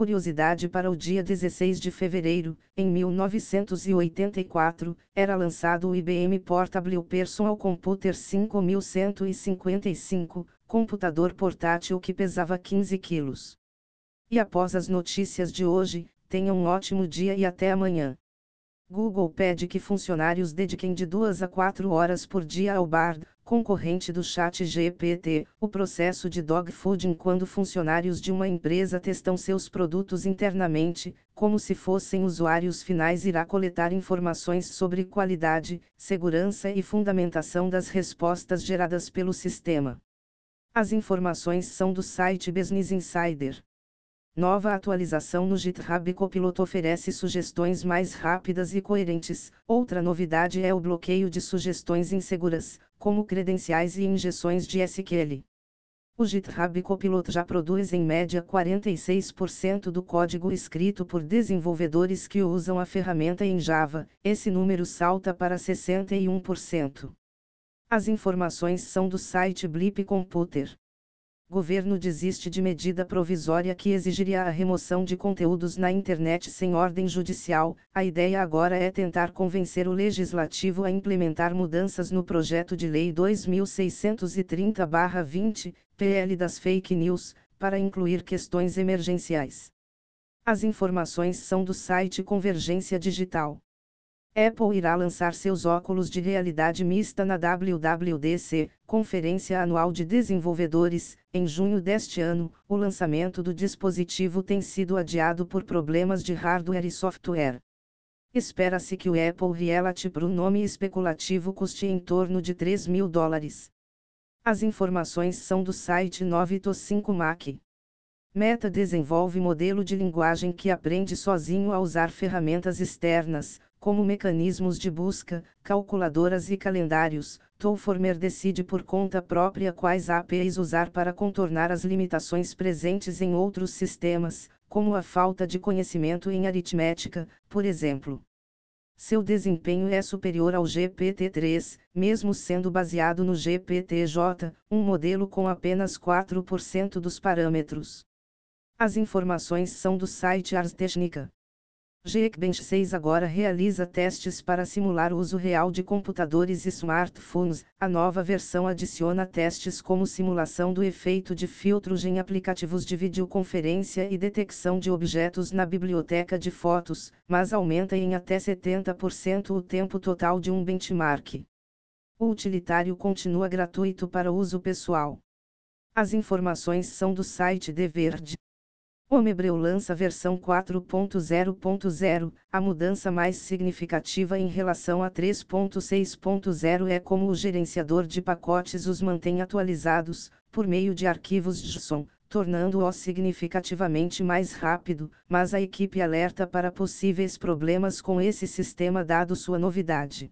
Curiosidade para o dia 16 de fevereiro, em 1984, era lançado o IBM Portable Personal Computer 5155, computador portátil que pesava 15 quilos. E após as notícias de hoje, tenha um ótimo dia e até amanhã. Google pede que funcionários dediquem de 2 a 4 horas por dia ao Bard, concorrente do Chat GPT, o processo de dogfooding quando funcionários de uma empresa testam seus produtos internamente, como se fossem usuários finais irá coletar informações sobre qualidade, segurança e fundamentação das respostas geradas pelo sistema. As informações são do site Business Insider. Nova atualização no GitHub Copilot oferece sugestões mais rápidas e coerentes. Outra novidade é o bloqueio de sugestões inseguras, como credenciais e injeções de SQL. O GitHub Copilot já produz em média 46% do código escrito por desenvolvedores que usam a ferramenta em Java, esse número salta para 61%. As informações são do site Blip Computer governo desiste de medida provisória que exigiria a remoção de conteúdos na internet sem ordem judicial. A ideia agora é tentar convencer o legislativo a implementar mudanças no projeto de lei 2630/20, PL das fake news, para incluir questões emergenciais. As informações são do site Convergência Digital. Apple irá lançar seus óculos de realidade mista na WWDC, Conferência Anual de Desenvolvedores, em junho deste ano. O lançamento do dispositivo tem sido adiado por problemas de hardware e software. Espera-se que o Apple Reality Pro nome especulativo custe em torno de 3 mil dólares. As informações são do site 9to5 Mac. Meta desenvolve modelo de linguagem que aprende sozinho a usar ferramentas externas, como mecanismos de busca, calculadoras e calendários, Tollformer decide por conta própria quais APIs usar para contornar as limitações presentes em outros sistemas, como a falta de conhecimento em aritmética, por exemplo. Seu desempenho é superior ao GPT-3, mesmo sendo baseado no GPT-J, um modelo com apenas 4% dos parâmetros. As informações são do site Ars Technica. Geekbench 6 agora realiza testes para simular o uso real de computadores e smartphones. A nova versão adiciona testes como simulação do efeito de filtros em aplicativos de videoconferência e detecção de objetos na biblioteca de fotos, mas aumenta em até 70% o tempo total de um benchmark. O utilitário continua gratuito para uso pessoal. As informações são do site The Verge. Omebreu lança versão 4.0.0. A mudança mais significativa em relação a 3.6.0 é como o gerenciador de pacotes os mantém atualizados, por meio de arquivos JSON, tornando-o significativamente mais rápido, mas a equipe alerta para possíveis problemas com esse sistema dado sua novidade.